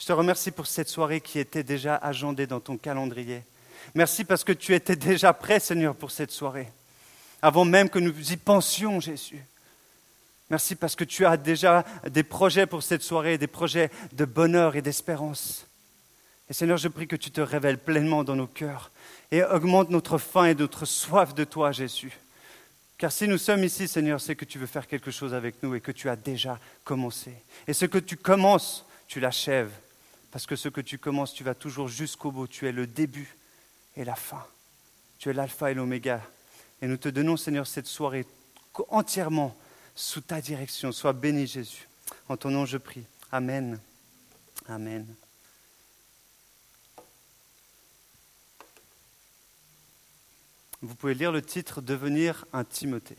Je te remercie pour cette soirée qui était déjà agendée dans ton calendrier. Merci parce que tu étais déjà prêt, Seigneur, pour cette soirée, avant même que nous y pensions, Jésus. Merci parce que tu as déjà des projets pour cette soirée, des projets de bonheur et d'espérance. Et Seigneur, je prie que tu te révèles pleinement dans nos cœurs et augmente notre faim et notre soif de toi, Jésus. Car si nous sommes ici, Seigneur, c'est que tu veux faire quelque chose avec nous et que tu as déjà commencé. Et ce que tu commences, tu l'achèves. Parce que ce que tu commences, tu vas toujours jusqu'au bout. Tu es le début et la fin. Tu es l'alpha et l'oméga. Et nous te donnons, Seigneur, cette soirée entièrement sous ta direction. Sois béni, Jésus. En ton nom, je prie. Amen. Amen. Vous pouvez lire le titre Devenir un Timothée.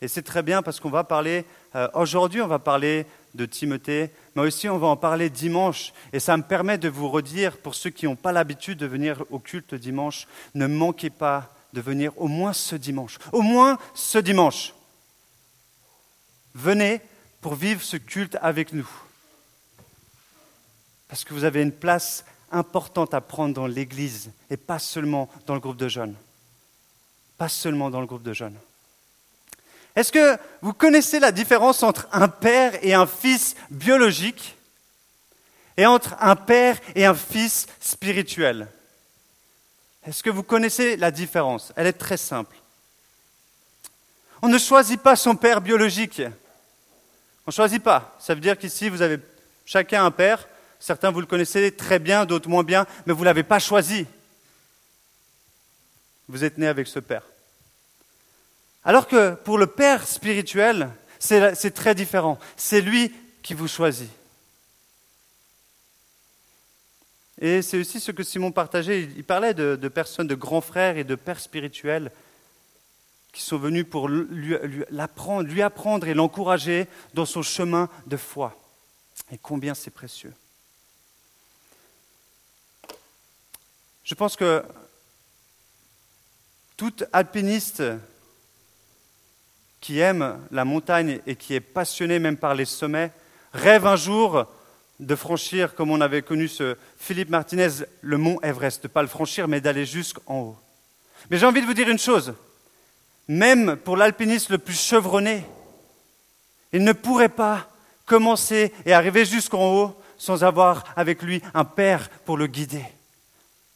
Et c'est très bien parce qu'on va parler, euh, aujourd'hui on va parler de Timothée, mais aussi on va en parler dimanche. Et ça me permet de vous redire, pour ceux qui n'ont pas l'habitude de venir au culte dimanche, ne manquez pas de venir au moins ce dimanche. Au moins ce dimanche. Venez pour vivre ce culte avec nous. Parce que vous avez une place importante à prendre dans l'Église et pas seulement dans le groupe de jeunes. Pas seulement dans le groupe de jeunes. Est-ce que vous connaissez la différence entre un père et un fils biologique et entre un père et un fils spirituel? Est-ce que vous connaissez la différence? Elle est très simple. On ne choisit pas son père biologique. On ne choisit pas. Ça veut dire qu'ici, vous avez chacun un père. Certains, vous le connaissez très bien, d'autres moins bien, mais vous ne l'avez pas choisi. Vous êtes né avec ce père. Alors que pour le Père spirituel, c'est très différent. C'est lui qui vous choisit. Et c'est aussi ce que Simon partageait. Il parlait de, personnes, de grands frères et de pères spirituels qui sont venus pour lui, apprendre, lui apprendre et l'encourager dans son chemin de foi. Et combien c'est précieux. Je pense que tout alpiniste qui aime la montagne et qui est passionné même par les sommets, rêve un jour de franchir, comme on avait connu ce Philippe Martinez, le mont Everest, de ne pas le franchir, mais d'aller jusqu'en haut. Mais j'ai envie de vous dire une chose, même pour l'alpiniste le plus chevronné, il ne pourrait pas commencer et arriver jusqu'en haut sans avoir avec lui un père pour le guider.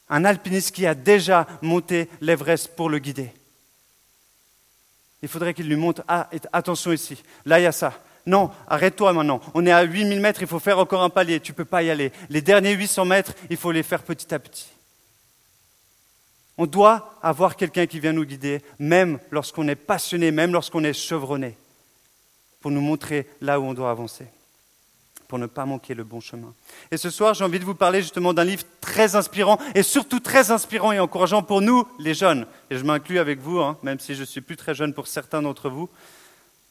Un alpiniste qui a déjà monté l'Everest pour le guider il faudrait qu'il lui montre Ah, attention ici, là il y a ça. Non, arrête-toi maintenant. On est à 8000 mètres, il faut faire encore un palier, tu ne peux pas y aller. Les derniers 800 mètres, il faut les faire petit à petit. On doit avoir quelqu'un qui vient nous guider, même lorsqu'on est passionné, même lorsqu'on est chevronné, pour nous montrer là où on doit avancer pour ne pas manquer le bon chemin. Et ce soir, j'ai envie de vous parler justement d'un livre très inspirant et surtout très inspirant et encourageant pour nous, les jeunes. Et je m'inclus avec vous, hein, même si je suis plus très jeune pour certains d'entre vous.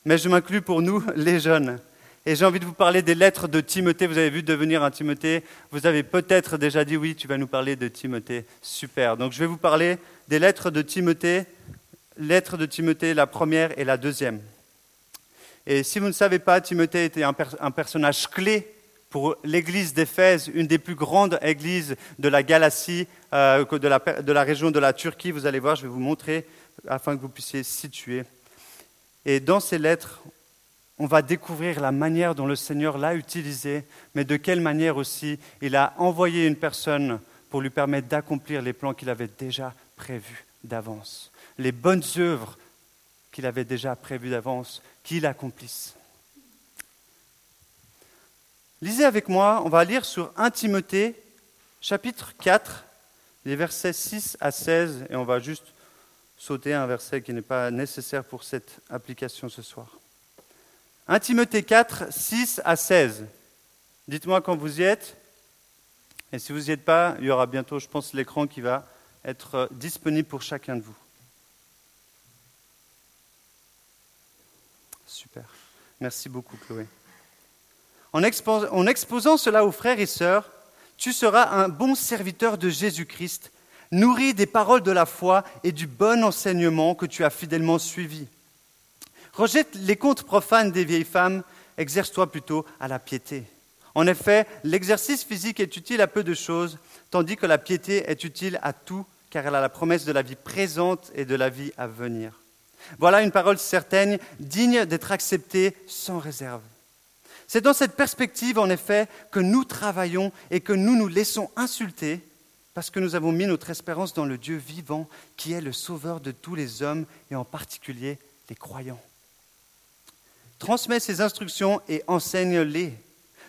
Mais je m'inclus pour nous, les jeunes. Et j'ai envie de vous parler des lettres de Timothée. Vous avez vu devenir un Timothée. Vous avez peut-être déjà dit oui, tu vas nous parler de Timothée. Super. Donc je vais vous parler des lettres de Timothée. Lettres de Timothée, la première et la deuxième. Et si vous ne savez pas, Timothée était un, personnage clé pour l'église d'Éphèse, une des plus grandes églises de la Galatie, euh, de, la, de, la, région de la Turquie. Vous allez voir, je vais vous montrer afin que vous puissiez situer. Et dans ces lettres, on va découvrir la manière dont le Seigneur l'a utilisé, mais de quelle manière aussi il a envoyé une personne pour lui permettre d'accomplir les plans qu'il avait déjà prévus d'avance. Les bonnes œuvres qu'il avait déjà prévues d'avance qu'il accomplisse. Lisez avec moi, on va lire sur 1 Timothée, chapitre 4, les versets 6 à 16, et on va juste sauter un verset qui n'est pas nécessaire pour cette application ce soir. 1 Timothée 4, 6 à 16. Dites-moi quand vous y êtes. Et si vous n'y êtes pas, il y aura bientôt, je pense, l'écran qui va être disponible pour chacun de vous. Super. Merci beaucoup, Chloé. En, exposant cela aux frères et sœurs, tu seras un bon serviteur de Jésus-Christ, nourri des paroles de la foi et du bon enseignement que tu as fidèlement suivi. Rejette les contes profanes des vieilles femmes, exerce-toi plutôt à la piété. En effet, l'exercice physique est utile à peu de choses, tandis que la piété est utile à tout, car elle a la promesse de la vie présente et de la vie à venir. Voilà une parole certaine, digne d'être acceptée sans réserve. C'est dans cette perspective, en effet, que nous travaillons et que nous nous laissons insulter parce que nous avons mis notre espérance dans le Dieu vivant qui est le sauveur de tous les hommes et en particulier les croyants. Transmets ces instructions et enseigne-les.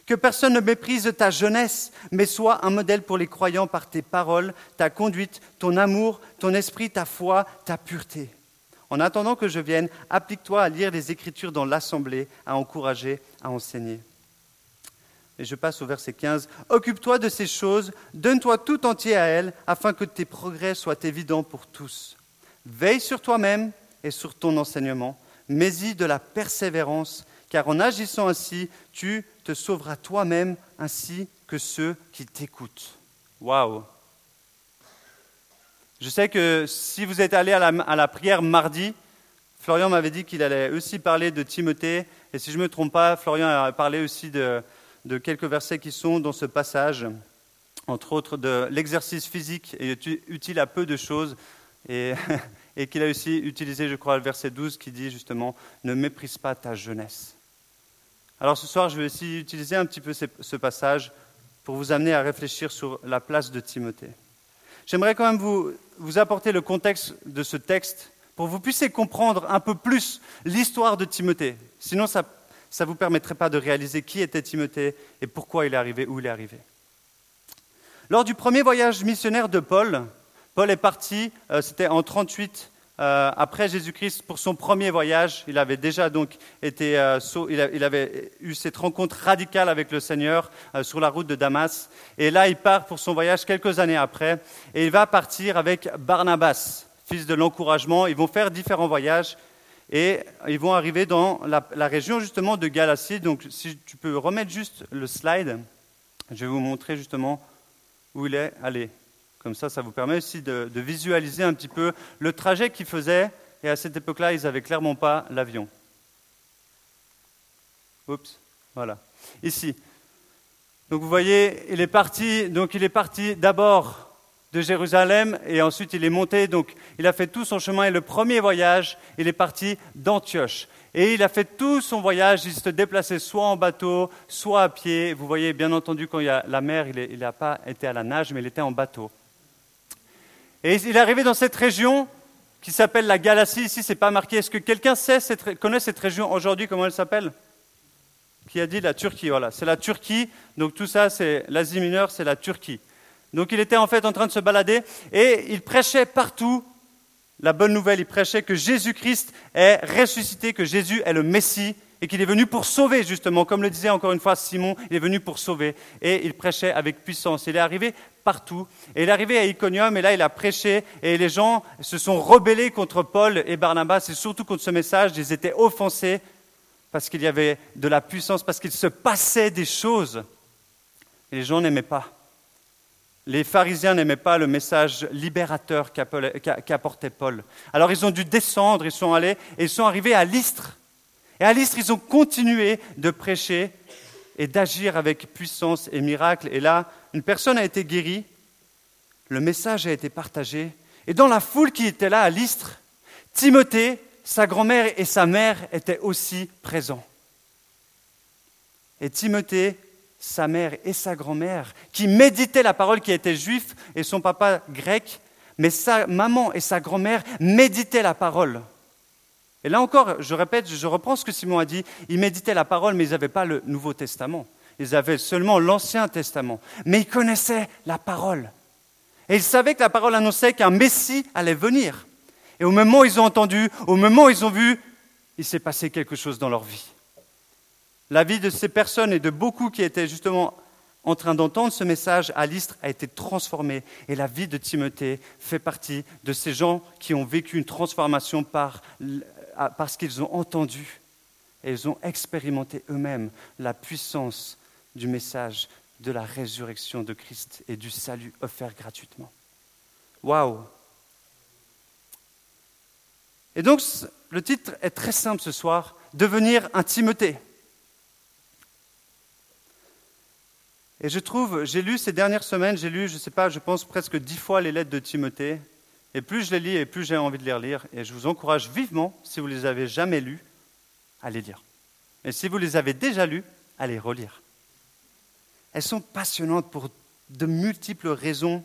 Que personne ne méprise ta jeunesse, mais sois un modèle pour les croyants par tes paroles, ta conduite, ton amour, ton esprit, ta foi, ta pureté. En attendant que je vienne, applique-toi à lire les Écritures dans l'Assemblée, à encourager, à enseigner. Et je passe au verset 15. Occupe-toi de ces choses, donne-toi tout entier à elles, afin que tes progrès soient évidents pour tous. Veille sur toi-même et sur ton enseignement, mais-y de la persévérance, car en agissant ainsi, tu te sauveras toi-même ainsi que ceux qui t'écoutent. Waouh! Je sais que si vous êtes allé à la, prière mardi, Florian m'avait dit qu'il allait aussi parler de Timothée. Et si je ne me trompe pas, Florian a parlé aussi de, quelques versets qui sont dans ce passage, entre autres de l'exercice physique est utile à peu de choses. Et, et qu'il a aussi utilisé, je crois, le verset 12 qui dit justement Ne méprise pas ta jeunesse. Alors ce soir, je vais aussi utiliser un petit peu ce passage pour vous amener à réfléchir sur la place de Timothée. J'aimerais quand même vous, apporter le contexte de ce texte pour que vous puissiez comprendre un peu plus l'histoire de Timothée. Sinon, ça ne vous permettrait pas de réaliser qui était Timothée et pourquoi il est arrivé où il est arrivé. Lors du premier voyage missionnaire de Paul, Paul est parti, euh, c'était en 38 euh, après Jésus-Christ pour son premier voyage. Il avait déjà donc été, euh, il, avait eu cette rencontre radicale avec le Seigneur euh, sur la route de Damas. Et là, il part pour son voyage quelques années après. Et il va partir avec Barnabas, fils de l'encouragement. Ils vont faire différents voyages. Et ils vont arriver dans la, région justement de Galatie. Donc, si tu peux remettre juste le slide, je vais vous montrer justement où il est allé. Comme ça, ça vous permet aussi de, visualiser un petit peu le trajet qu'ils faisaient. Et à cette époque-là, ils n'avaient clairement pas l'avion. Oups, voilà. Ici. Donc vous voyez, il est parti, donc il est parti d'abord de Jérusalem et ensuite il est monté, donc il a fait tout son chemin et le premier voyage, il est parti d'Antioche. Et il a fait tout son voyage, il se déplaçait soit en bateau, soit à pied. Vous voyez, bien entendu, quand il y a la mer, il n'a pas été à la nage, mais il était en bateau. Et il est arrivé dans cette région qui s'appelle la Galatie. Ici, ce n'est pas marqué. Est-ce que quelqu'un connaît cette région aujourd'hui Comment elle s'appelle? Qui a dit la Turquie Voilà, c'est la Turquie. Donc tout ça, c'est l'Asie mineure, c'est la Turquie. Donc il était en fait en train de se balader et il prêchait partout la bonne nouvelle. Il prêchait que Jésus-Christ est ressuscité, que Jésus est le Messie et qu'il est venu pour sauver, justement, comme le disait encore une fois Simon, il est venu pour sauver. Et il prêchait avec puissance. Il est arrivé partout. Et il est arrivé à Iconium, et là il a prêché, et les gens se sont rebellés contre Paul et Barnabas, et surtout contre ce message, ils étaient offensés parce qu'il y avait de la puissance, parce qu'il se passait des choses. Et les gens n'aimaient pas. Les pharisiens n'aimaient pas le message libérateur qu'apportait Paul. Alors ils ont dû descendre, ils sont allés, et ils sont arrivés à Lystre. Et à Lystre, ils ont continué de prêcher et d'agir avec puissance et miracle. Et là, une personne a été guérie, le message a été partagé, et dans la foule qui était là à Lystre, Timothée, sa grand-mère et sa mère étaient aussi présents. Et Timothée, sa mère et sa grand-mère, qui méditaient la parole qui était juif et son papa grec, mais sa maman et sa grand-mère méditaient la parole. Et là encore, je répète, je reprends ce que Simon a dit, ils méditaient la parole, mais ils n'avaient pas le Nouveau Testament. Ils avaient seulement l'Ancien Testament. Mais ils connaissaient la parole. Et ils savaient que la parole annonçait qu'un Messie allait venir. Et au moment où ils ont entendu, au moment où ils ont vu, il s'est passé quelque chose dans leur vie. La vie de ces personnes et de beaucoup qui étaient justement en train d'entendre ce message à l'Istre a été transformée. Et la vie de Timothée fait partie de ces gens qui ont vécu une transformation par parce qu'ils ont entendu et ils ont expérimenté eux-mêmes la puissance du message de la résurrection de Christ et du salut offert gratuitement. Waouh Et donc, le titre est très simple ce soir, Devenir un Timothée. Et je trouve, j'ai lu ces dernières semaines, j'ai lu, je ne sais pas, je pense presque dix fois les lettres de Timothée. Et plus je les lis, et plus j'ai envie de les relire. Et je vous encourage vivement, si vous les avez jamais lus, à les lire. Et si vous les avez déjà lus, à les relire. Elles sont passionnantes pour de multiples raisons.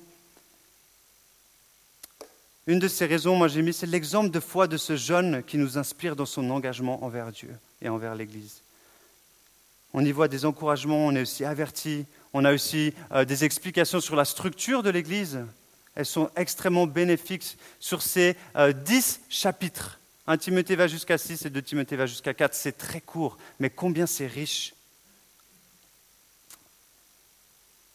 Une de ces raisons, moi j'ai mis, c'est l'exemple de foi de ce jeune qui nous inspire dans son engagement envers Dieu et envers l'Église. On y voit des encouragements, on est aussi averti, on a aussi euh, des explications sur la structure de l'Église. Elles sont extrêmement bénéfiques sur ces euh, dix chapitres. Un Timothée va jusqu'à six et deux Timothée va jusqu'à quatre. C'est très court, mais combien c'est riche.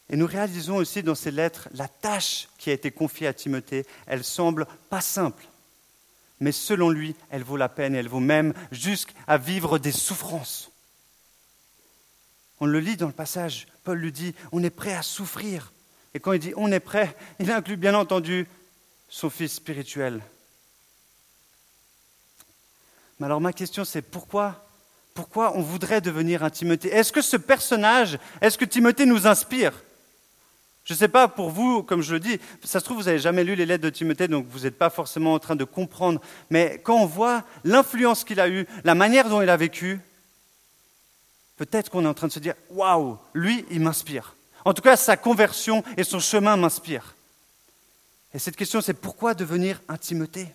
Et nous réalisons aussi dans ces lettres la tâche qui a été confiée à Timothée. Elle semble pas simple, mais selon lui, elle vaut la peine et elle vaut même jusqu'à vivre des souffrances. On le lit dans le passage. Paul lui dit, on est prêt à souffrir. Et quand il dit on est prêt, il inclut bien entendu son fils spirituel. Mais alors ma question c'est pourquoi pourquoi on voudrait devenir un Timothée? Est-ce que ce personnage, est-ce que Timothée nous inspire? Je ne sais pas pour vous, comme je le dis, ça se trouve, vous n'avez jamais lu les lettres de Timothée, donc vous n'êtes pas forcément en train de comprendre. Mais quand on voit l'influence qu'il a eue, la manière dont il a vécu, peut-être qu'on est en train de se dire Waouh, lui, il m'inspire. En tout cas, sa conversion et son chemin m'inspirent. Et cette question, c'est pourquoi devenir un Timothée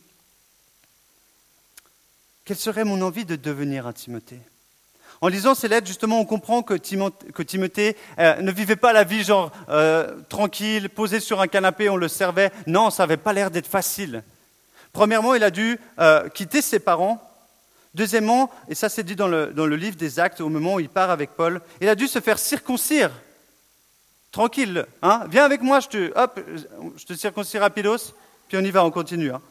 Quelle serait mon envie de devenir un Timothée En lisant ces lettres, justement, on comprend que Timothée, euh, ne vivait pas la vie genre euh, tranquille, posé sur un canapé, on le servait. Non, ça n'avait pas l'air d'être facile. Premièrement, il a dû euh, quitter ses parents Deuxièmement, et ça c'est dit dans le, dans le, livre des Actes, au moment où il part avec Paul, il a dû se faire circoncire. Tranquille, hein viens avec moi, je te, hop, je te circoncis rapidos, puis on y va, on continue. Hein.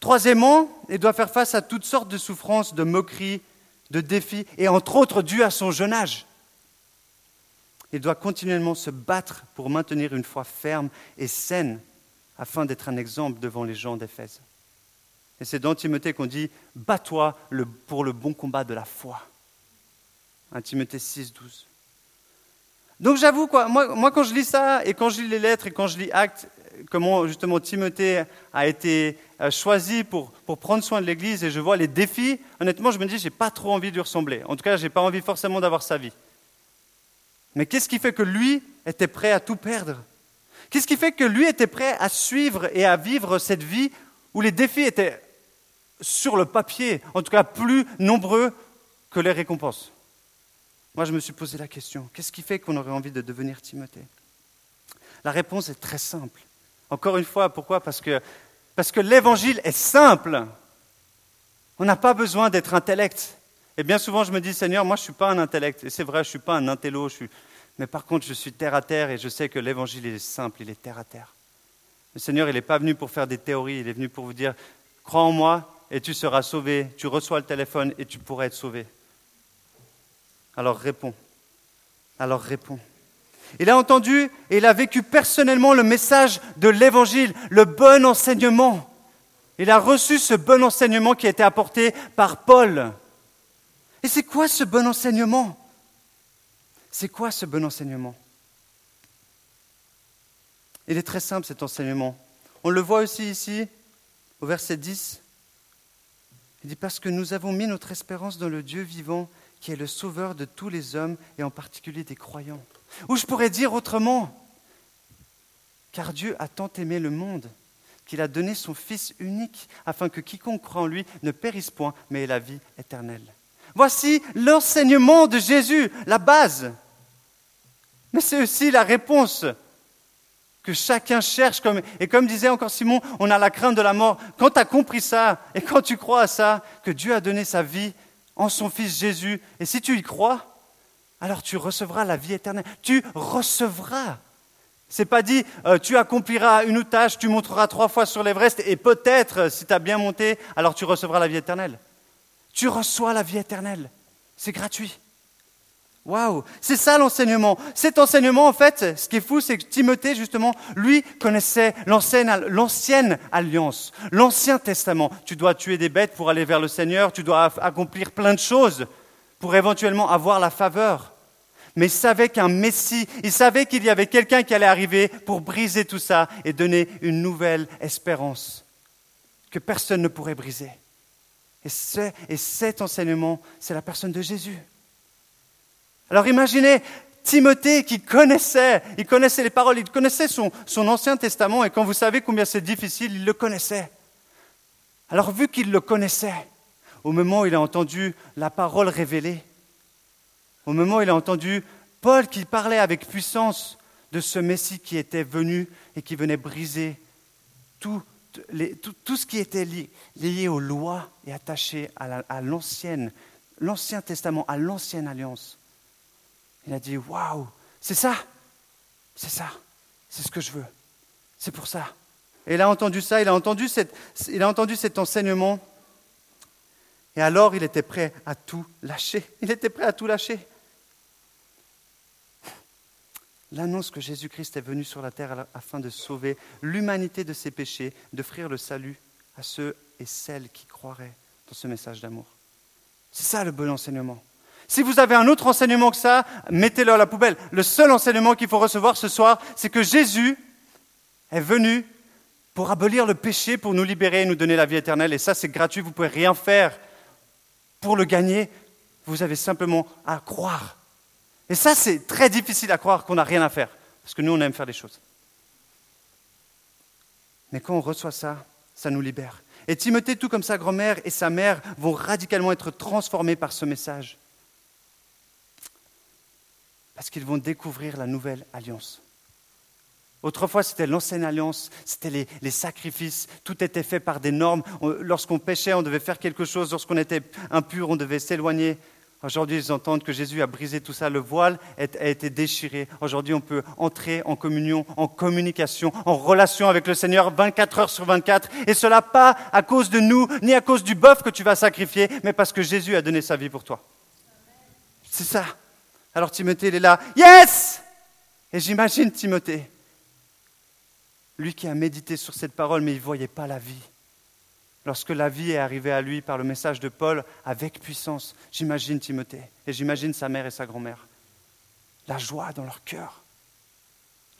Troisièmement, il doit faire face à toutes sortes de souffrances, de moqueries, de défis, et entre autres dû à son jeune âge. Il doit continuellement se battre pour maintenir une foi ferme et saine afin d'être un exemple devant les gens d'Éphèse. Et c'est dans Timothée qu'on dit Bats-toi pour le bon combat de la foi. 1 Timothée 6, 12. Donc j'avoue, quoi, moi, moi, quand je lis ça, et quand je lis les lettres, et quand je lis Actes, comment justement Timothée a été euh, choisi pour, prendre soin de l'Église, et je vois les défis, honnêtement, je me dis, j'ai pas trop envie de lui ressembler. En tout cas, j'ai pas envie forcément d'avoir sa vie. Mais qu'est-ce qui fait que lui était prêt à tout perdre? Qu'est-ce qui fait que lui était prêt à suivre et à vivre cette vie où les défis étaient sur le papier, en tout cas plus nombreux que les récompenses? Moi, je me suis posé la question, qu'est-ce qui fait qu'on aurait envie de devenir Timothée? La réponse est très simple. Encore une fois, pourquoi? Parce que, parce que l'évangile est simple. On n'a pas besoin d'être intellect. Et bien souvent, je me dis, Seigneur, moi, je ne suis pas un intellect. Et c'est vrai, je ne suis pas un intello. Mais par contre, je suis terre à terre et je sais que l'évangile est simple, il est terre à terre. Le Seigneur, il n'est pas venu pour faire des théories, il est venu pour vous dire, crois en moi, et tu seras sauvé. Tu reçois le téléphone et tu pourras être sauvé. Alors réponds. Alors réponds. Il a entendu et il a vécu personnellement le message de l'Évangile, le bon enseignement. Il a reçu ce bon enseignement qui a été apporté par Paul. Et c'est quoi ce bon enseignement? C'est quoi ce bon enseignement? Il est très simple cet enseignement. On le voit aussi ici au verset 10. Il dit parce que nous avons mis notre espérance dans le Dieu vivant qui est le sauveur de tous les hommes et en particulier des croyants. Ou je pourrais dire autrement, car Dieu a tant aimé le monde qu'il a donné son Fils unique afin que quiconque croit en lui ne périsse point, mais ait la vie éternelle. Voici l'enseignement de Jésus, la base. Mais c'est aussi la réponse que chacun cherche. Et comme disait encore Simon, on a la crainte de la mort. Quand tu as compris ça, et quand tu crois à ça, que Dieu a donné sa vie en son Fils Jésus, et si tu y crois, alors tu recevras la vie éternelle. Tu recevras. C'est pas dit, euh, tu accompliras une tâche, tu monteras trois fois sur l'Everest, et peut-être, si tu as bien monté, alors tu recevras la vie éternelle. Tu reçois la vie éternelle. C'est gratuit. Waouh, c'est ça l'enseignement. Cet enseignement, en fait, ce qui est fou, c'est que Timothée, justement, lui connaissait l'ancienne alliance, l'Ancien Testament. Tu dois tuer des bêtes pour aller vers le Seigneur, tu dois accomplir plein de choses pour éventuellement avoir la faveur. Mais il savait qu'un Messie, il savait qu'il y avait quelqu'un qui allait arriver pour briser tout ça et donner une nouvelle espérance que personne ne pourrait briser. Et, et cet enseignement, c'est la personne de Jésus. Alors imaginez Timothée qui connaissait, il connaissait les paroles, il connaissait son, Ancien Testament, et quand vous savez combien c'est difficile, il le connaissait. Alors vu qu'il le connaissait, au moment où il a entendu la parole révélée, au moment où il a entendu Paul qui parlait avec puissance de ce Messie qui était venu et qui venait briser tout, ce qui était lié, aux lois et attaché à l'Ancien Testament, à l'ancienne alliance. Il a dit Waouh, c'est ça, c'est ça, c'est ce que je veux, c'est pour ça. Et il a entendu ça, il a entendu, il a entendu cet enseignement. Et alors il était prêt à tout lâcher. Il était prêt à tout lâcher. L'annonce que Jésus-Christ est venu sur la terre afin de sauver l'humanité de ses péchés, d'offrir le salut à ceux et celles qui croiraient dans ce message d'amour. C'est ça le bon enseignement. Si vous avez un autre enseignement que ça, mettez-le à la poubelle. Le seul enseignement qu'il faut recevoir ce soir, c'est que Jésus est venu pour abolir le péché, pour nous libérer et nous donner la vie éternelle. Et ça, c'est gratuit, vous ne pouvez rien faire pour le gagner. Vous avez simplement à croire. Et ça, c'est très difficile à croire qu'on n'a rien à faire, parce que nous, on aime faire des choses. Mais quand on reçoit ça, ça nous libère. Et Timothée, tout comme sa grand-mère et sa mère, vont radicalement être transformés par ce message. Parce qu'ils vont découvrir la nouvelle alliance. Autrefois, c'était l'ancienne alliance, c'était les, sacrifices, tout était fait par des normes. Lorsqu'on péchait, on devait faire quelque chose. Lorsqu'on était impur, on devait s'éloigner. Aujourd'hui, ils entendent que Jésus a brisé tout ça, le voile a été déchiré. Aujourd'hui, on peut entrer en communion, en communication, en relation avec le Seigneur 24 heures sur 24. Et cela pas à cause de nous, ni à cause du bœuf que tu vas sacrifier, mais parce que Jésus a donné sa vie pour toi. C'est ça. Alors Timothée, il est là. Yes Et j'imagine Timothée, lui qui a médité sur cette parole, mais il ne voyait pas la vie lorsque la vie est arrivée à lui par le message de Paul avec puissance. J'imagine Timothée et j'imagine sa mère et sa grand-mère. La joie dans leur cœur.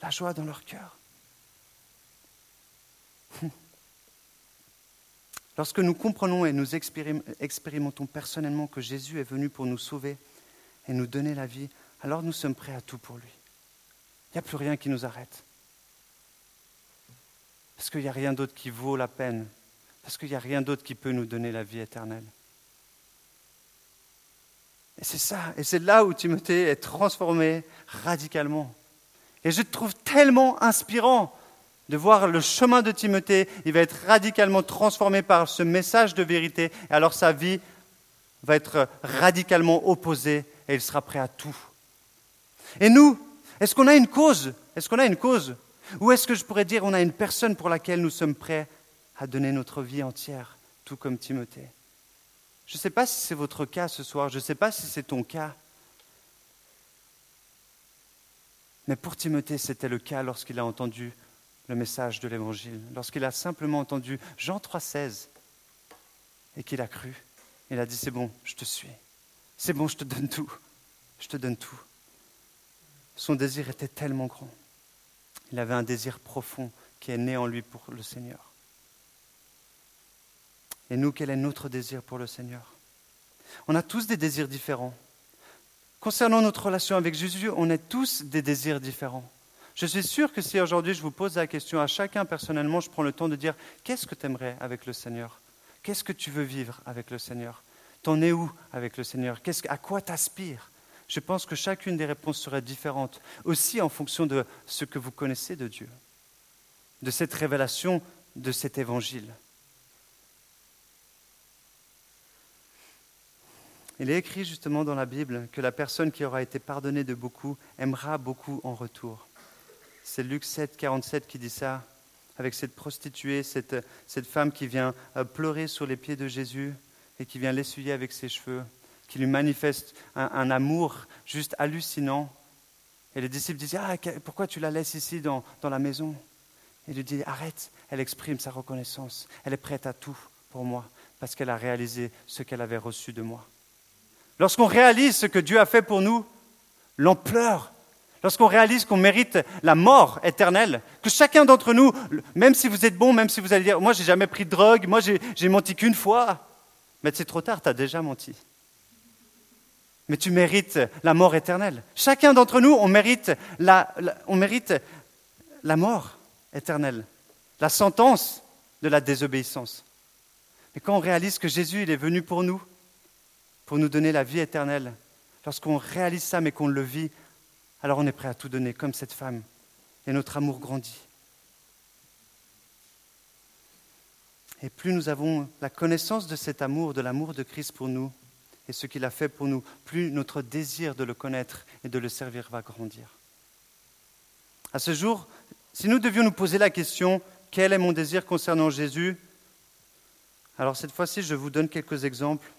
La joie dans leur cœur. Lorsque nous comprenons et nous expérimentons personnellement que Jésus est venu pour nous sauver et nous donner la vie, alors nous sommes prêts à tout pour lui. Il n'y a plus rien qui nous arrête. Parce qu'il n'y a rien d'autre qui vaut la peine parce qu'il n'y a rien d'autre qui peut nous donner la vie éternelle. Et c'est ça, et c'est là où Timothée est transformé radicalement. Et je trouve tellement inspirant de voir le chemin de Timothée. Il va être radicalement transformé par ce message de vérité, et alors sa vie va être radicalement opposée, et il sera prêt à tout. Et nous, est-ce qu'on a une cause? Est-ce qu'on a une cause? Ou est-ce que je pourrais dire on a une personne pour laquelle nous sommes prêts à donner notre vie entière, tout comme Timothée? Je ne sais pas si c'est votre cas ce soir, je ne sais pas si c'est ton cas. Mais pour Timothée, c'était le cas lorsqu'il a entendu le message de l'Évangile, lorsqu'il a simplement entendu Jean 3,16 et qu'il a cru. Il a dit C'est bon, je te suis. C'est bon, je te donne tout. Je te donne tout. Son désir était tellement grand. Il avait un désir profond qui est né en lui pour le Seigneur. Et nous, quel est notre désir pour le Seigneur? On a tous des désirs différents. Concernant notre relation avec Jésus, on a tous des désirs différents. Je suis sûr que si aujourd'hui je vous pose la question à chacun personnellement, je prends le temps de dire qu'est-ce que tu aimerais avec le Seigneur? Qu'est-ce que tu veux vivre avec le Seigneur? T'en es où avec le Seigneur? À quoi t'aspires? Je pense que chacune des réponses serait différente, aussi en fonction de ce que vous connaissez de Dieu, de cette révélation, de cet évangile. Il est écrit justement dans la Bible que la personne qui aura été pardonnée de beaucoup aimera beaucoup en retour. C'est Luc 7, 47 qui dit ça, avec cette prostituée, cette, cette femme qui vient euh, pleurer sur les pieds de Jésus et qui vient l'essuyer avec ses cheveux, qui lui manifeste un, amour juste hallucinant. Et les disciples disent Ah, pourquoi tu la laisses ici dans, dans la maison? Il lui dit Arrête, elle exprime sa reconnaissance, elle est prête à tout pour moi, parce qu'elle a réalisé ce qu'elle avait reçu de moi. Lorsqu'on réalise ce que Dieu a fait pour nous, l'ampleur, lorsqu'on réalise qu'on mérite la mort éternelle, que chacun d'entre nous, même si vous êtes bon, même si vous allez dire, moi j'ai jamais pris de drogue, moi j'ai menti qu'une fois, mais c'est trop tard, tu as déjà menti. Mais tu mérites la mort éternelle. Chacun d'entre nous, on mérite la, on mérite la mort éternelle, la sentence de la désobéissance. Mais quand on réalise que Jésus, il est venu pour nous, pour nous donner la vie éternelle, lorsqu'on réalise ça mais qu'on le vit, alors on est prêt à tout donner, comme cette femme, et notre amour grandit. Et plus nous avons la connaissance de cet amour, de l'amour de Christ pour nous, et ce qu'il a fait pour nous, plus notre désir de le connaître et de le servir va grandir. À ce jour, si nous devions nous poser la question, quel est mon désir concernant Jésus? Alors cette fois-ci, je vous donne quelques exemples.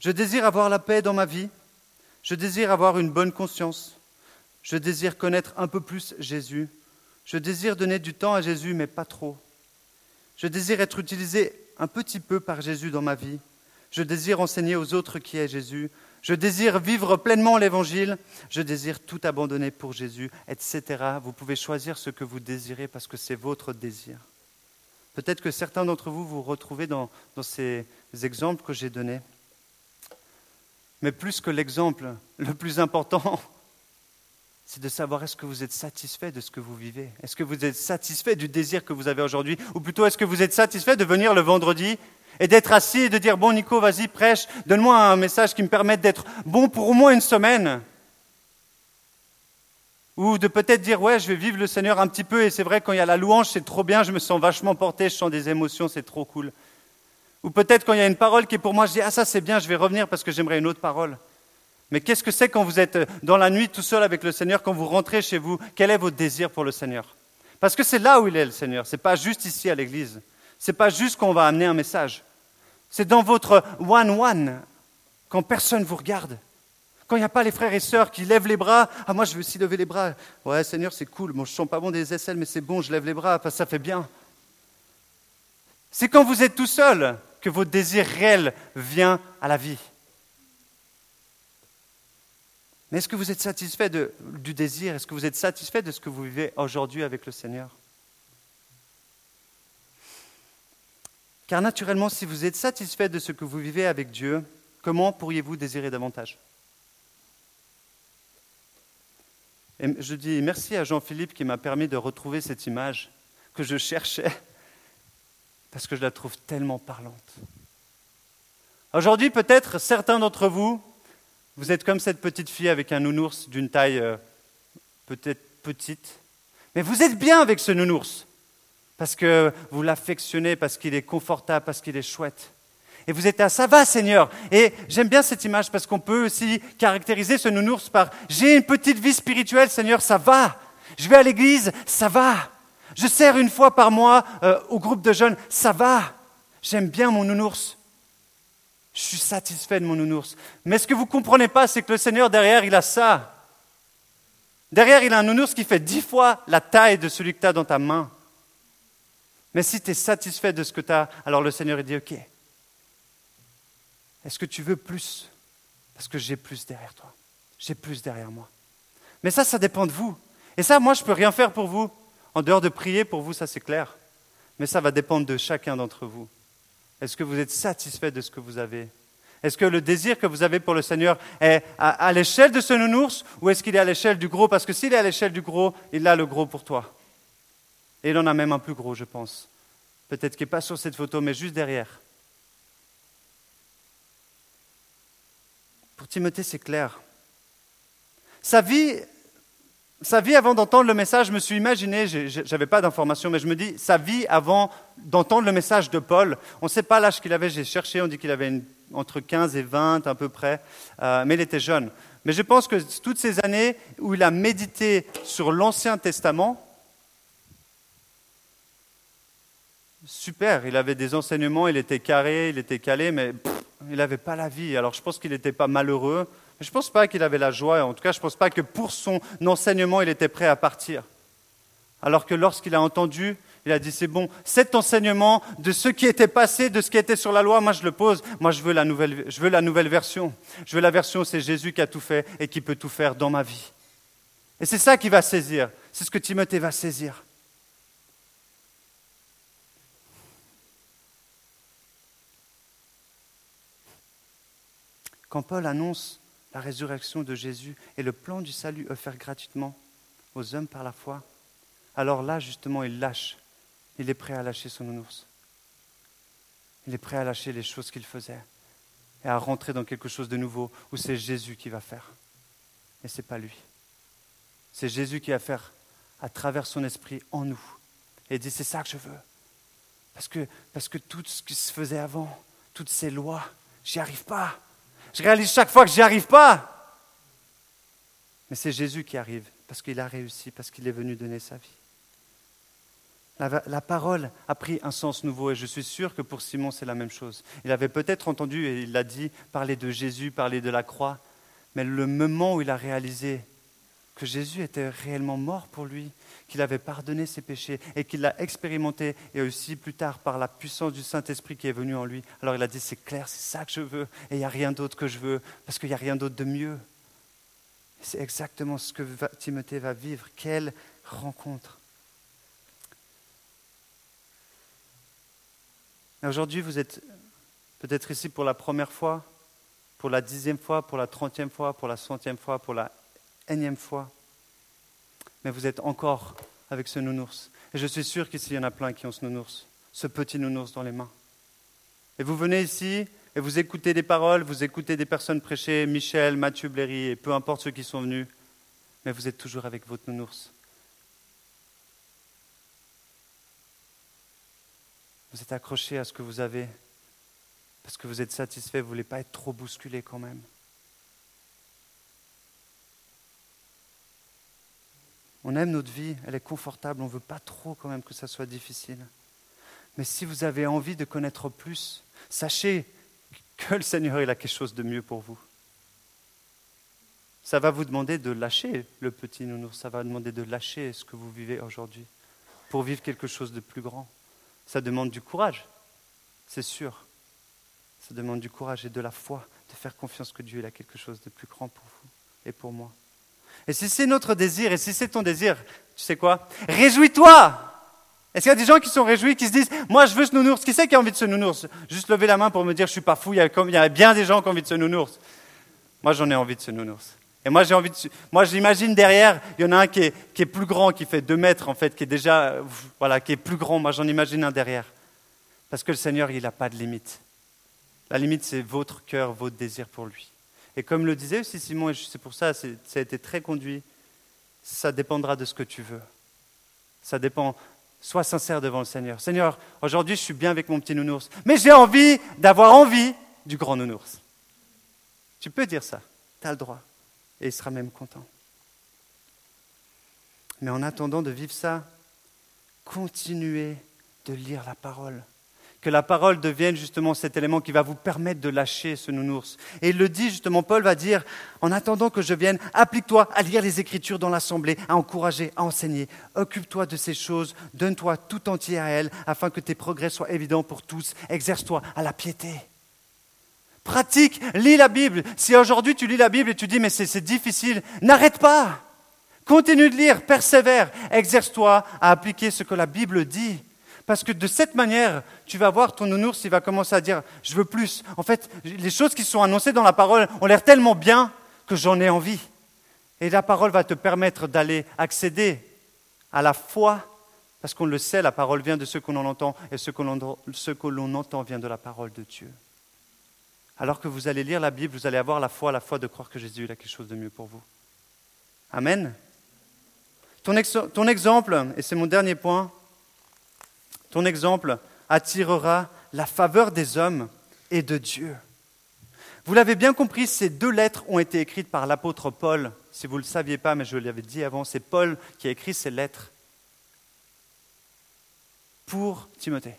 Je désire avoir la paix dans ma vie. Je désire avoir une bonne conscience. Je désire connaître un peu plus Jésus. Je désire donner du temps à Jésus, mais pas trop. Je désire être utilisé un petit peu par Jésus dans ma vie. Je désire enseigner aux autres qui est Jésus. Je désire vivre pleinement l'Évangile. Je désire tout abandonner pour Jésus, etc. Vous pouvez choisir ce que vous désirez parce que c'est votre désir. Peut-être que certains d'entre vous vous retrouvez dans, dans ces exemples que j'ai donnés. Mais plus que l'exemple, le plus important, c'est de savoir est-ce que vous êtes satisfait de ce que vous vivez? Est-ce que vous êtes satisfait du désir que vous avez aujourd'hui? Ou plutôt, est-ce que vous êtes satisfait de venir le vendredi et d'être assis et de dire, bon Nico, vas-y, prêche, donne-moi un message qui me permette d'être bon pour au moins une semaine? Ou de peut-être dire, ouais, je vais vivre le Seigneur un petit peu, et c'est vrai, quand il y a la louange, c'est trop bien, je me sens vachement porté, je sens des émotions, c'est trop cool. Ou peut-être quand il y a une parole qui est pour moi, je dis, ah ça c'est bien, je vais revenir parce que j'aimerais une autre parole. Mais qu'est-ce que c'est quand vous êtes dans la nuit tout seul avec le Seigneur, quand vous rentrez chez vous? Quel est votre désir pour le Seigneur? Parce que c'est là où il est le Seigneur, ce n'est pas juste ici à l'église. Ce n'est pas juste qu'on va amener un message. C'est dans votre one-one, quand personne ne vous regarde. Quand il n'y a pas les frères et sœurs qui lèvent les bras, ah moi je veux aussi lever les bras. Ouais Seigneur c'est cool, moi je ne sens pas bon des aisselles mais c'est bon, je lève les bras, ça fait bien. C'est quand vous êtes tout seul que votre désir réel vient à la vie. Mais est-ce que vous êtes satisfait du désir? Est-ce que vous êtes satisfait de ce que vous vivez aujourd'hui avec le Seigneur? Car naturellement, si vous êtes satisfait de ce que vous vivez avec Dieu, comment pourriez-vous désirer davantage? Et je dis merci à Jean-Philippe qui m'a permis de retrouver cette image que je cherchais, parce que je la trouve tellement parlante. Aujourd'hui, peut-être certains d'entre vous vous êtes comme cette petite fille avec un nounours d'une taille euh, peut-être petite. Mais vous êtes bien avec ce nounours. Parce que vous l'affectionnez, parce qu'il est confortable, parce qu'il est chouette. Et vous êtes à ça va Seigneur. Et j'aime bien cette image parce qu'on peut aussi caractériser ce nounours par j'ai une petite vie spirituelle Seigneur, ça va. Je vais à l'église, ça va. Je sers une fois par mois euh, au groupe de jeunes, ça va. J'aime bien mon nounours. Je suis satisfait de mon nounours. Mais ce que vous ne comprenez pas, c'est que le Seigneur, derrière, il a ça. Derrière, il a un nounours qui fait dix fois la taille de celui que tu as dans ta main. Mais si tu es satisfait de ce que tu as, alors le Seigneur il dit, OK, est-ce que tu veux plus? Parce que j'ai plus derrière toi. J'ai plus derrière moi. Mais ça, ça dépend de vous. Et ça, moi, je ne peux rien faire pour vous. En dehors de prier pour vous, ça c'est clair. Mais ça va dépendre de chacun d'entre vous. Est-ce que vous êtes satisfait de ce que vous avez? Est-ce que le désir que vous avez pour le Seigneur est à, l'échelle de ce nounours ou est-ce qu'il est à l'échelle du gros? Parce que s'il est à l'échelle du gros, il a le gros pour toi. Et il en a même un plus gros, je pense. Peut-être qu'il n'est pas sur cette photo, mais juste derrière. Pour Timothée, c'est clair. Sa vie sa vie avant d'entendre le message, je me suis imaginé, je n'avais pas d'informations, mais je me dis, sa vie avant d'entendre le message de Paul, on ne sait pas l'âge qu'il avait, j'ai cherché, on dit qu'il avait entre 15 et 20 à peu près, euh, mais il était jeune. Mais je pense que toutes ces années où il a médité sur l'Ancien Testament, super, il avait des enseignements, il était carré, il était calé, mais il n'avait pas la vie. Alors je pense qu'il n'était pas malheureux, je ne pense pas qu'il avait la joie, en tout cas je ne pense pas que pour son enseignement il était prêt à partir. Alors que lorsqu'il a entendu, il a dit c'est bon, cet enseignement de ce qui était passé, de ce qui était sur la loi, moi je le pose, moi je veux la nouvelle, je veux la nouvelle version. Je veux la version, c'est Jésus qui a tout fait et qui peut tout faire dans ma vie. Et c'est ça qu'il va saisir. C'est ce que Timothée va saisir. Quand Paul annonce la résurrection de Jésus et le plan du salut offert gratuitement aux hommes par la foi, alors là, justement, il lâche. Il est prêt à lâcher son nounours. Il est prêt à lâcher les choses qu'il faisait et à rentrer dans quelque chose de nouveau où c'est Jésus qui va faire. Et ce n'est pas lui. C'est Jésus qui va faire à travers son esprit en nous. Et il dit, c'est ça que je veux. Parce que, parce que tout ce qui se faisait avant, toutes ces lois, j'y arrive pas. Je réalise chaque fois que j'y arrive pas. Mais c'est Jésus qui arrive, parce qu'il a réussi, parce qu'il est venu donner sa vie. La, parole a pris un sens nouveau et je suis sûr que pour Simon c'est la même chose. Il avait peut-être entendu, et il l'a dit, parler de Jésus, parler de la croix, mais le moment où il a réalisé que Jésus était réellement mort pour lui, qu'il avait pardonné ses péchés et qu'il l'a expérimenté, et aussi plus tard par la puissance du Saint-Esprit qui est venu en lui, alors il a dit c'est clair, c'est ça que je veux, et il n'y a rien d'autre que je veux, parce qu'il n'y a rien d'autre de mieux. C'est exactement ce que Timothée va vivre. Quelle rencontre Aujourd'hui, vous êtes peut-être ici pour la première fois, pour la dixième fois, pour la trentième fois, pour la centième fois, pour la énième fois. Mais vous êtes encore avec ce nounours. Et je suis sûr qu'ici, il y en a plein qui ont ce nounours, ce petit nounours dans les mains. Et vous venez ici et vous écoutez des paroles, vous écoutez des personnes prêcher, Michel, Mathieu Bléry, et peu importe ceux qui sont venus, mais vous êtes toujours avec votre nounours. Vous êtes accroché à ce que vous avez parce que vous êtes satisfait, vous ne voulez pas être trop bousculé quand même. On aime notre vie, elle est confortable, on ne veut pas trop quand même que ça soit difficile. Mais si vous avez envie de connaître plus, sachez que le Seigneur il a quelque chose de mieux pour vous. Ça va vous demander de lâcher le petit nounours, ça va demander de lâcher ce que vous vivez aujourd'hui pour vivre quelque chose de plus grand. Ça demande du courage, c'est sûr. Ça demande du courage et de la foi, de faire confiance que Dieu a quelque chose de plus grand pour vous et pour moi. Et si c'est notre désir, et si c'est ton désir, tu sais quoi? Réjouis-toi Est-ce qu'il y a des gens qui sont réjouis, qui se disent Moi, je veux ce nounours Qui c'est qui a envie de ce nounours? Juste lever la main pour me dire Je suis pas fou, il y, a, bien des gens qui ont envie de ce nounours. Moi, j'en ai envie de ce nounours. Et moi, j'ai envie de, moi, j'imagine derrière, il y en a un qui est, plus grand, qui fait deux mètres, en fait, qui est déjà, voilà, qui est plus grand. Moi, j'en imagine un derrière. Parce que le Seigneur, il n'a pas de limite. La limite, c'est votre cœur, votre désir pour lui. Et comme le disait aussi Simon, et c'est pour ça, ça a été très conduit, ça dépendra de ce que tu veux. Ça dépend. Sois sincère devant le Seigneur. Seigneur, aujourd'hui, je suis bien avec mon petit nounours, mais j'ai envie d'avoir envie du grand nounours. Tu peux dire ça. Tu as le droit et il sera même content. Mais en attendant de vivre ça, continuez de lire la parole. Que la parole devienne justement cet élément qui va vous permettre de lâcher ce nounours. Et il le dit justement, Paul va dire, en attendant que je vienne, applique-toi à lire les Écritures dans l'Assemblée, à encourager, à enseigner. Occupe-toi de ces choses, donne-toi tout entier à elles, afin que tes progrès soient évidents pour tous. Exerce-toi à la piété. Pratique, lis la Bible. Si aujourd'hui tu lis la Bible et tu dis mais c'est difficile, n'arrête pas. Continue de lire, persévère, exerce-toi à appliquer ce que la Bible dit. Parce que de cette manière, tu vas voir ton nounours, il va commencer à dire Je veux plus. En fait, les choses qui sont annoncées dans la parole ont l'air tellement bien que j'en ai envie. Et la parole va te permettre d'aller accéder à la foi, parce qu'on le sait, la parole vient de ce qu'on en entend, et ce que l'on entend vient de la parole de Dieu. Alors que vous allez lire la Bible, vous allez avoir la foi, la foi de croire que Jésus a quelque chose de mieux pour vous. Amen. Ton, ton exemple, et c'est mon dernier point, ton exemple attirera la faveur des hommes et de Dieu. Vous l'avez bien compris, ces deux lettres ont été écrites par l'apôtre Paul. Si vous ne le saviez pas, mais je l'avais dit avant, c'est Paul qui a écrit ces lettres pour Timothée.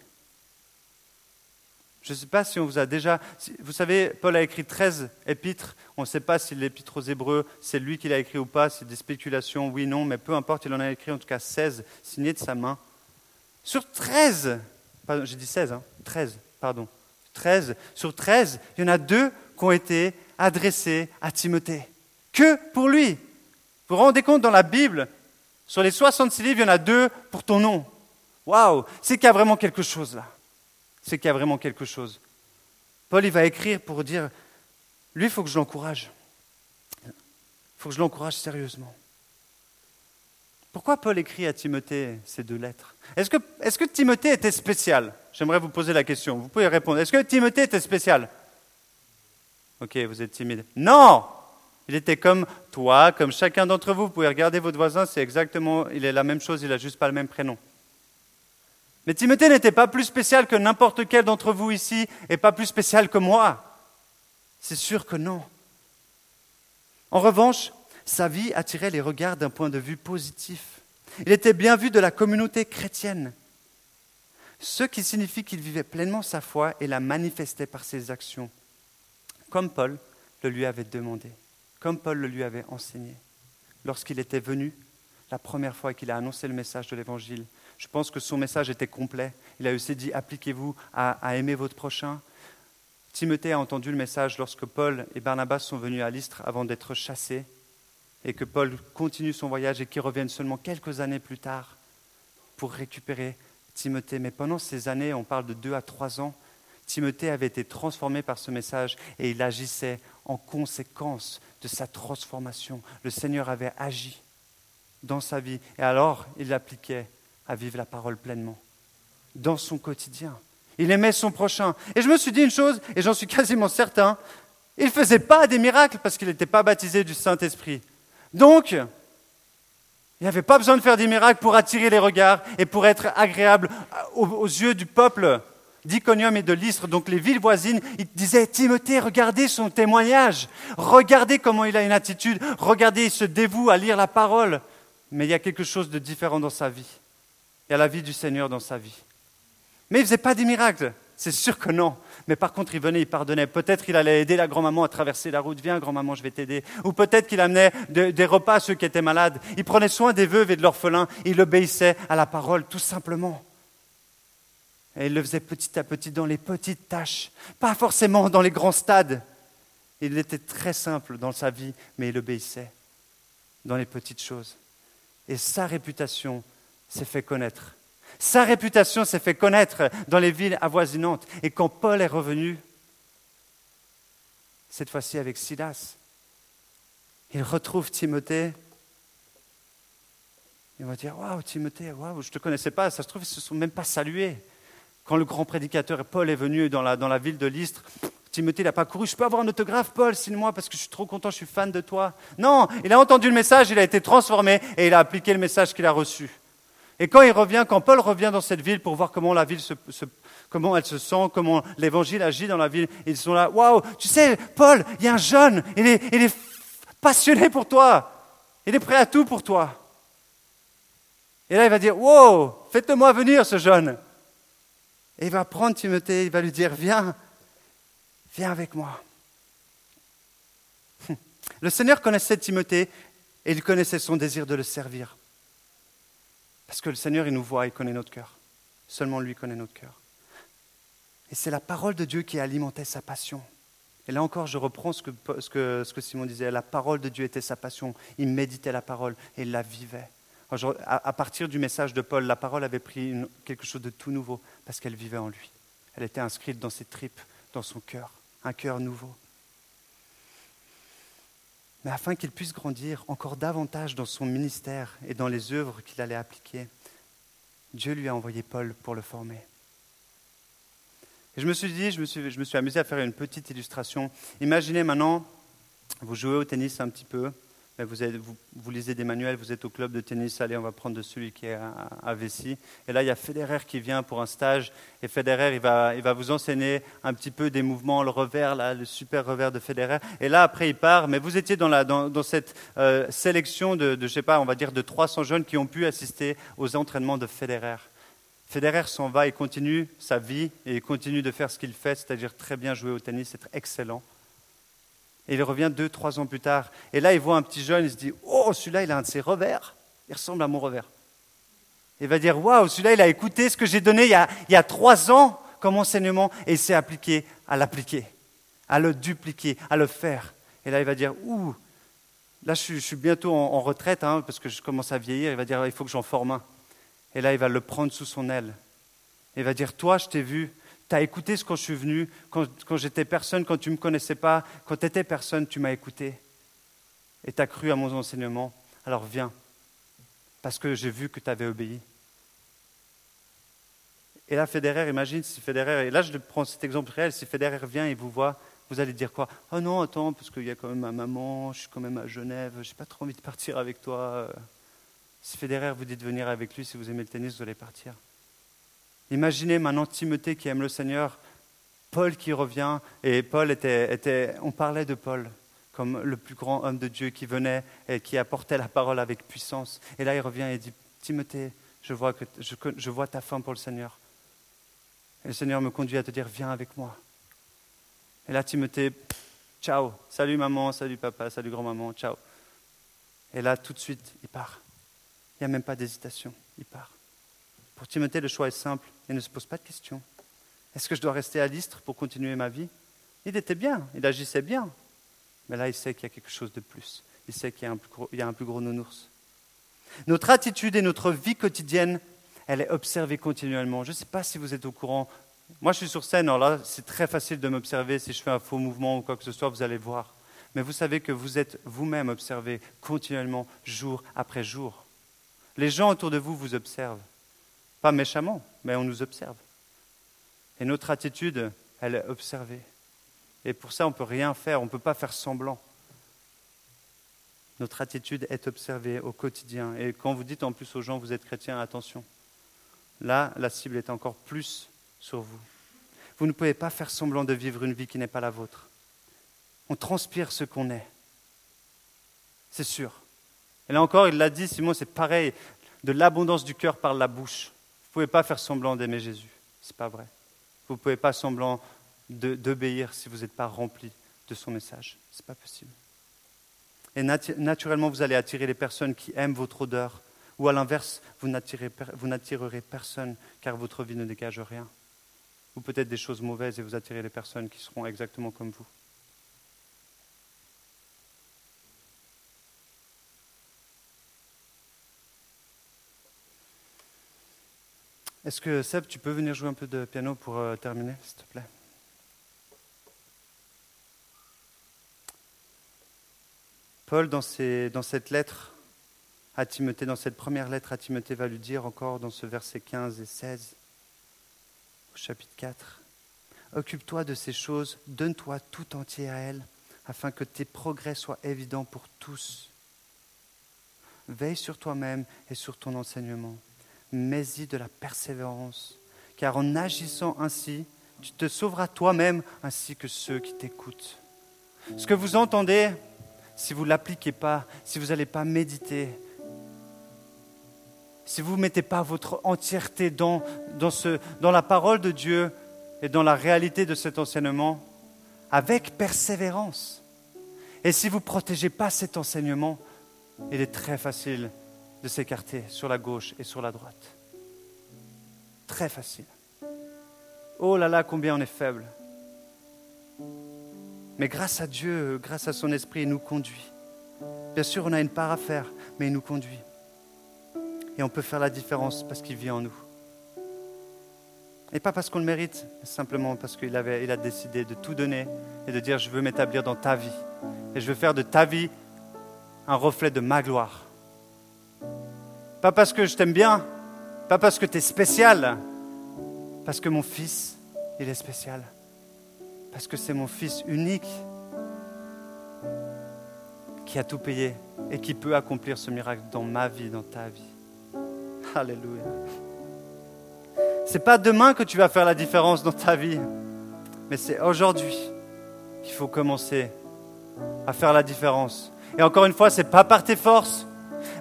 Je ne sais pas si on vous a déjà... Vous savez, Paul a écrit 13 épîtres. On ne sait pas si l'épître aux Hébreux, c'est lui qui l'a écrit ou pas. C'est des spéculations, oui, non, mais peu importe, il en a écrit en tout cas 16, signés de sa main. Sur 13, pardon, j'ai dit 16, hein, 13, pardon. 13, sur 13, il y en a deux qui ont été adressés à Timothée. Que pour lui. Vous vous rendez compte, dans la Bible, sur les 66 livres, il y en a deux pour ton nom. Waouh C'est qu'il y a vraiment quelque chose là. C'est qu'il y a vraiment quelque chose. Paul, il va écrire pour dire, lui, il faut que je l'encourage. Il faut que je l'encourage sérieusement. Pourquoi Paul écrit à Timothée ces deux lettres? Est-ce que, est que, Timothée était spécial? J'aimerais vous poser la question. Vous pouvez répondre. Est-ce que Timothée était spécial? Ok, vous êtes timide. Non Il était comme toi, comme chacun d'entre vous. Vous pouvez regarder votre voisin, c'est exactement, il est la même chose, il n'a juste pas le même prénom. Mais Timothée n'était pas plus spécial que n'importe quel d'entre vous ici et pas plus spécial que moi. C'est sûr que non. En revanche, sa vie attirait les regards d'un point de vue positif. Il était bien vu de la communauté chrétienne, ce qui signifie qu'il vivait pleinement sa foi et la manifestait par ses actions, comme Paul le lui avait demandé, comme Paul le lui avait enseigné. Lorsqu'il était venu, la première fois qu'il a annoncé le message de l'Évangile, je pense que son message était complet. Il a aussi dit appliquez-vous à, aimer votre prochain. Timothée a entendu le message lorsque Paul et Barnabas sont venus à l'Istre avant d'être chassés et que Paul continue son voyage et qu'il revienne seulement quelques années plus tard pour récupérer Timothée. Mais pendant ces années, on parle de deux à trois ans, Timothée avait été transformé par ce message et il agissait en conséquence de sa transformation. Le Seigneur avait agi dans sa vie et alors il l'appliquait à vivre la parole pleinement, dans son quotidien. Il aimait son prochain. Et je me suis dit une chose, et j'en suis quasiment certain, il ne faisait pas des miracles parce qu'il n'était pas baptisé du Saint-Esprit. Donc, il n'y avait pas besoin de faire des miracles pour attirer les regards et pour être agréable aux, yeux du peuple d'Iconium et de l'Istre, donc les villes voisines. Il disait, Timothée, regardez son témoignage, regardez comment il a une attitude, regardez, il se dévoue à lire la parole. Mais il y a quelque chose de différent dans sa vie et à la vie du Seigneur dans sa vie. Mais il ne faisait pas des miracles, c'est sûr que non. Mais par contre, il venait, il pardonnait. Peut-être qu'il allait aider la grand-maman à traverser la route. Viens, grand-maman, je vais t'aider. Ou peut-être qu'il amenait des repas à ceux qui étaient malades. Il prenait soin des veuves et de l'orphelin. Il obéissait à la parole, tout simplement. Et il le faisait petit à petit dans les petites tâches, pas forcément dans les grands stades. Il était très simple dans sa vie, mais il obéissait dans les petites choses. Et sa réputation s'est fait connaître. Sa réputation s'est fait connaître dans les villes avoisinantes. Et quand Paul est revenu, cette fois-ci avec Silas, il retrouve Timothée. Il va dire Waouh, Timothée, waouh, je ne te connaissais pas. Ça se trouve, ils ne se sont même pas salués. Quand le grand prédicateur Paul est venu dans la, dans la ville de Lystre, Timothée n'a pas couru. Je peux avoir un autographe, Paul, signe-moi, parce que je suis trop content, je suis fan de toi. Non, il a entendu le message, il a été transformé et il a appliqué le message qu'il a reçu. Et quand il revient, quand Paul revient dans cette ville pour voir comment la ville se, comment elle se sent, comment l'évangile agit dans la ville, ils sont là, waouh, tu sais, Paul, il y a un jeune, il est, il est passionné pour toi, il est prêt à tout pour toi. Et là, il va dire, wow, faites-moi venir ce jeune. Et il va prendre Timothée, il va lui dire, viens, viens avec moi. Le Seigneur connaissait Timothée et il connaissait son désir de le servir. Parce que le Seigneur, il nous voit, il connaît notre cœur. Seulement lui connaît notre cœur. Et c'est la parole de Dieu qui alimentait sa passion. Et là encore, je reprends ce que, Simon disait. La parole de Dieu était sa passion. Il méditait la parole et il la vivait. à, partir du message de Paul, la parole avait pris quelque chose de tout nouveau parce qu'elle vivait en lui. Elle était inscrite dans ses tripes, dans son cœur. Un cœur nouveau mais afin qu'il puisse grandir encore davantage dans son ministère et dans les œuvres qu'il allait appliquer, Dieu lui a envoyé Paul pour le former. Et je me suis dit, je me suis, je me suis amusé à faire une petite illustration. Imaginez maintenant, vous jouez au tennis un petit peu, vous, lisez des manuels, vous êtes au club de tennis, allez, on va prendre celui qui est à, à Vessi. Et là, il y a Federer qui vient pour un stage. Et Federer, il va, il va vous enseigner un petit peu des mouvements, le revers, là, le super revers de Federer. Et là, après, il part. Mais vous étiez dans, cette euh, sélection de, je sais pas, on va dire de 300 jeunes qui ont pu assister aux entraînements de Federer. Federer s'en va, il continue sa vie et continue de faire ce qu'il fait, c'est-à-dire très bien jouer au tennis, être excellent. Et il revient deux, trois ans plus tard. Et là, il voit un petit jeune, il se dit Oh, celui-là, il a un de ses revers. Il ressemble à mon revers. Il va dire Waouh, celui-là, il a écouté ce que j'ai donné il y, a, trois ans comme enseignement et il s'est appliqué à l'appliquer, à le dupliquer, à le faire. Et là, il va dire Ouh, là, je suis, bientôt en, retraite, hein, parce que je commence à vieillir. Il va dire, il faut que j'en forme un. Et là, il va le prendre sous son aile. Il va dire, toi, je t'ai vu, tu as écouté ce quand je suis venu, quand, quand j'étais personne, quand tu ne me connaissais pas, quand tu étais personne, tu m'as écouté. Et tu as cru à mon enseignement. Alors viens, parce que j'ai vu que tu avais obéi. Et là, Federer, imagine si Federer, et là je prends cet exemple réel, si Federer vient et vous voit, vous allez dire quoi? Oh non, attends, parce qu'il y a quand même ma maman, je suis quand même à Genève, je n'ai pas trop envie de partir avec toi. Si Federer vous dit de venir avec lui, si vous aimez le tennis, vous allez partir. Imaginez maintenant Timothée qui aime le Seigneur, Paul qui revient, et Paul était, on parlait de Paul comme le plus grand homme de Dieu qui venait et qui apportait la parole avec puissance. Et là, il revient et dit, Timothée, je vois, vois ta faim pour le Seigneur. Et le Seigneur me conduit à te dire, viens avec moi. Et là, Timothée, ciao, salut maman, salut papa, salut grand-maman, ciao. Et là, tout de suite, il part. Il n'y a même pas d'hésitation, il part. Pour Timothée, le choix est simple, il ne se pose pas de questions. Est-ce que je dois rester à l'Istre pour continuer ma vie? Il était bien, il agissait bien. Mais là, il sait qu'il y a quelque chose de plus. Il sait qu'il y a un plus gros, il y a un plus gros nounours. Notre attitude et notre vie quotidienne elle est observée continuellement. Je ne sais pas si vous êtes au courant. Moi, je suis sur scène, alors là, c'est très facile de m'observer. Si je fais un faux mouvement ou quoi que ce soit, vous allez voir. Mais vous savez que vous êtes vous-même observé continuellement, jour après jour. Les gens autour de vous vous observent. Pas méchamment, mais on nous observe. Et notre attitude, elle est observée. Et pour ça, on ne peut rien faire, on ne peut pas faire semblant. Notre attitude est observée au quotidien. Et quand vous dites en plus aux gens, vous êtes chrétien, attention. Là, la cible est encore plus sur vous. Vous ne pouvez pas faire semblant de vivre une vie qui n'est pas la vôtre. On transpire ce qu'on est. C'est sûr. Et là encore, il l'a dit, Simon, c'est pareil. De l'abondance du cœur par la bouche. Vous ne pouvez pas faire semblant d'aimer Jésus. Ce n'est pas vrai. Vous ne pouvez pas semblant d'obéir si vous n'êtes pas rempli de son message. Ce n'est pas possible. Et naturellement, vous allez attirer les personnes qui aiment votre odeur, ou à l'inverse, vous n'attirerez personne car votre vie ne dégage rien. Ou peut-être des choses mauvaises et vous attirez les personnes qui seront exactement comme vous. Est-ce que Seb, tu peux venir jouer un peu de piano pour euh, terminer, s'il te plaît? Paul, dans, dans cette lettre, à Timothée, dans cette première lettre à Timothée, va lui dire encore dans ce verset 15 et 16, au chapitre 4, Occupe-toi de ces choses, donne-toi tout entier à elles, afin que tes progrès soient évidents pour tous. Veille sur toi-même et sur ton enseignement. Mets-y de la persévérance, car en agissant ainsi, tu te sauveras toi-même ainsi que ceux qui t'écoutent. Ce que vous entendez, si vous ne l'appliquez pas, si vous n'allez pas méditer, si vous ne mettez pas votre entièreté dans, dans la parole de Dieu et dans la réalité de cet enseignement, avec persévérance, et si vous ne protégez pas cet enseignement, il est très facile de s'écarter sur la gauche et sur la droite. Très facile. Oh là là, combien on est faible. Mais grâce à Dieu, grâce à son esprit, il nous conduit. Bien sûr, on a une part à faire, mais il nous conduit. Et on peut faire la différence parce qu'il vit en nous. Et pas parce qu'on le mérite, mais simplement parce qu'il il a décidé de tout donner et de dire je veux m'établir dans ta vie. Et je veux faire de ta vie un reflet de ma gloire. Pas parce que je t'aime bien, pas parce que tu es spécial, parce que mon fils, il est spécial. Parce que c'est mon fils unique qui a tout payé et qui peut accomplir ce miracle dans ma vie, dans ta vie. Alléluia. C'est pas demain que tu vas faire la différence dans ta vie, mais c'est aujourd'hui qu'il faut commencer à faire la différence. Et encore une fois, c'est pas par tes forces,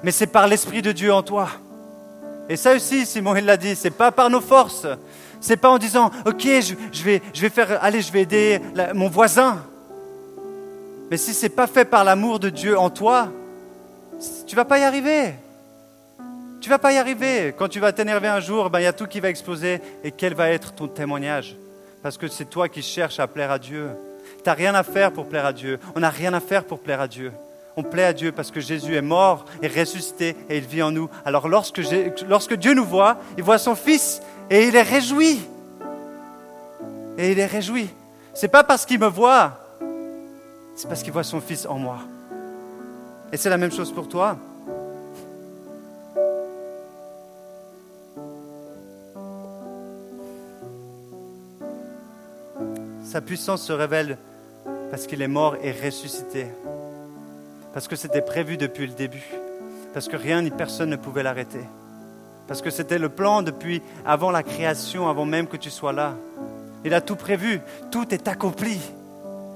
mais c'est par l'Esprit de Dieu en toi. Et ça aussi, Simon, il l'a dit, c'est pas par nos forces. C'est pas en disant, ok, je, vais, je vais faire, allez, je vais aider mon voisin. Mais si c'est pas fait par l'amour de Dieu en toi, tu vas pas y arriver. Tu vas pas y arriver. Quand tu vas t'énerver un jour, ben, il y a tout qui va exploser. Et quel va être ton témoignage? Parce que c'est toi qui cherches à plaire à Dieu. Tu n'as rien à faire pour plaire à Dieu. On n'a rien à faire pour plaire à Dieu. On plaît à Dieu parce que Jésus est mort et ressuscité et il vit en nous. Alors lorsque, lorsque Dieu nous voit, il voit son Fils et il est réjoui. Et il est réjoui. C'est pas parce qu'il me voit, c'est parce qu'il voit son Fils en moi. Et c'est la même chose pour toi. Sa puissance se révèle parce qu'il est mort et ressuscité. Parce que c'était prévu depuis le début. Parce que rien ni personne ne pouvait l'arrêter. Parce que c'était le plan depuis avant la création, avant même que tu sois là. Il a tout prévu. Tout est accompli.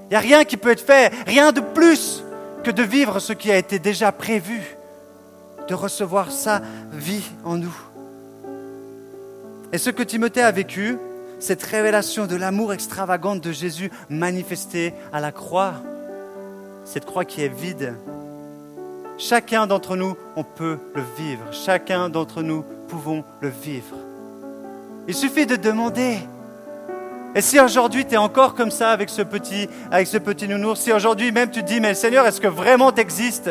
Il n'y a rien qui peut être fait, rien de plus que de vivre ce qui a été déjà prévu, de recevoir sa vie en nous. Et ce que Timothée a vécu, cette révélation de l'amour extravagante de Jésus manifesté à la croix, cette croix qui est vide, chacun d'entre nous, on peut le vivre. Chacun d'entre nous pouvons le vivre. Il suffit de demander. Et si aujourd'hui tu es encore comme ça avec ce petit, avec ce petit nounours, si aujourd'hui même tu dis, mais Seigneur, est-ce que vraiment tu existes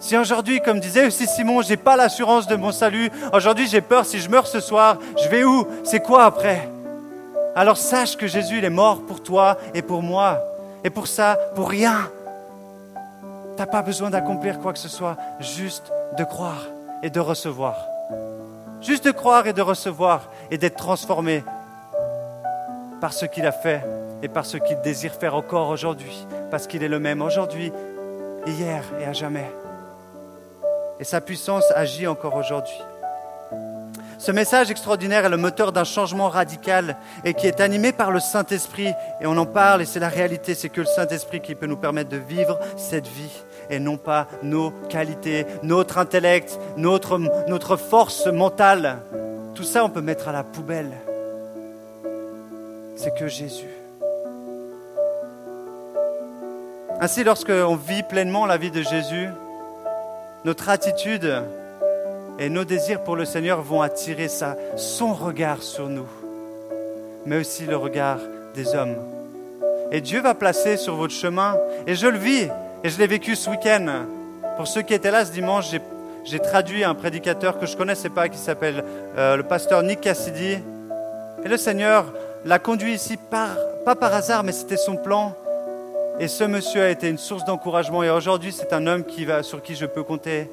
Si aujourd'hui, comme disait aussi Simon, j'ai pas l'assurance de mon salut, aujourd'hui j'ai peur, si je meurs ce soir, je vais où? C'est quoi après? Alors sache que Jésus, il est mort pour toi et pour moi. Et pour ça, pour rien. Tu n'as pas besoin d'accomplir quoi que ce soit, juste de croire et de recevoir. Juste de croire et de recevoir et d'être transformé par ce qu'il a fait et par ce qu'il désire faire encore aujourd'hui, parce qu'il est le même aujourd'hui, hier et à jamais. Et sa puissance agit encore aujourd'hui. Ce message extraordinaire est le moteur d'un changement radical et qui est animé par le Saint-Esprit. Et on en parle et c'est la réalité, c'est que le Saint-Esprit qui peut nous permettre de vivre cette vie et non pas nos qualités, notre intellect, notre, notre force mentale. Tout ça, on peut mettre à la poubelle c'est que Jésus. Ainsi, lorsqu'on vit pleinement la vie de Jésus, notre attitude et nos désirs pour le Seigneur vont attirer son regard sur nous, mais aussi le regard des hommes. Et Dieu va placer sur votre chemin, et je le vis, et je l'ai vécu ce week-end. Pour ceux qui étaient là ce dimanche, j'ai traduit un prédicateur que je ne connaissais pas qui s'appelle euh, le pasteur Nick Cassidy. Et le Seigneur l'a conduit ici pas par hasard, mais c'était son plan. Et ce monsieur a été une source d'encouragement. Et aujourd'hui, c'est un homme qui va, sur qui je peux compter.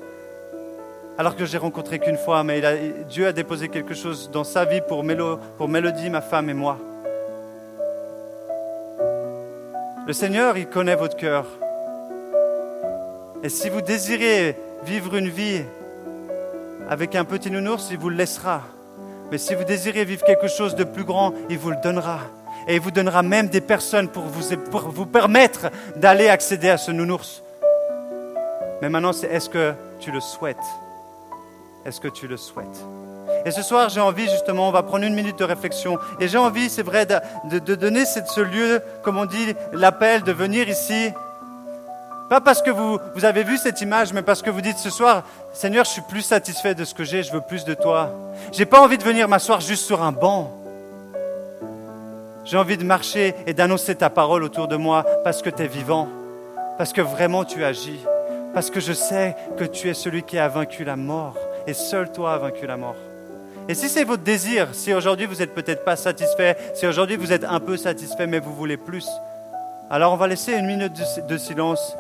Alors que j'ai rencontré qu'une fois, mais Dieu a déposé quelque chose dans sa vie pour, Mélodie, ma femme et moi. Le Seigneur, il connaît votre cœur. Et si vous désirez vivre une vie avec un petit nounours, il vous le laissera. Mais si vous désirez vivre quelque chose de plus grand, il vous le donnera. Et il vous donnera même des personnes pour vous, pour vous permettre d'aller accéder à ce nounours. Mais maintenant, c'est est-ce que tu le souhaites? Est-ce que tu le souhaites? Et ce soir, j'ai envie justement, on va prendre une minute de réflexion. Et j'ai envie, c'est vrai, de, donner ce lieu, comme on dit, l'appel, de venir ici pas parce que vous, vous avez vu cette image, mais parce que vous dites ce soir, Seigneur, je suis plus satisfait de ce que j'ai, je veux plus de toi. J'ai pas envie de venir m'asseoir juste sur un banc. J'ai envie de marcher et d'annoncer ta parole autour de moi parce que tu es vivant, parce que vraiment tu agis, parce que je sais que tu es celui qui a vaincu la mort et seul toi as vaincu la mort. Et si c'est votre désir, si aujourd'hui vous n'êtes peut-être pas satisfait, si aujourd'hui vous êtes un peu satisfait mais vous voulez plus, alors on va laisser une minute de silence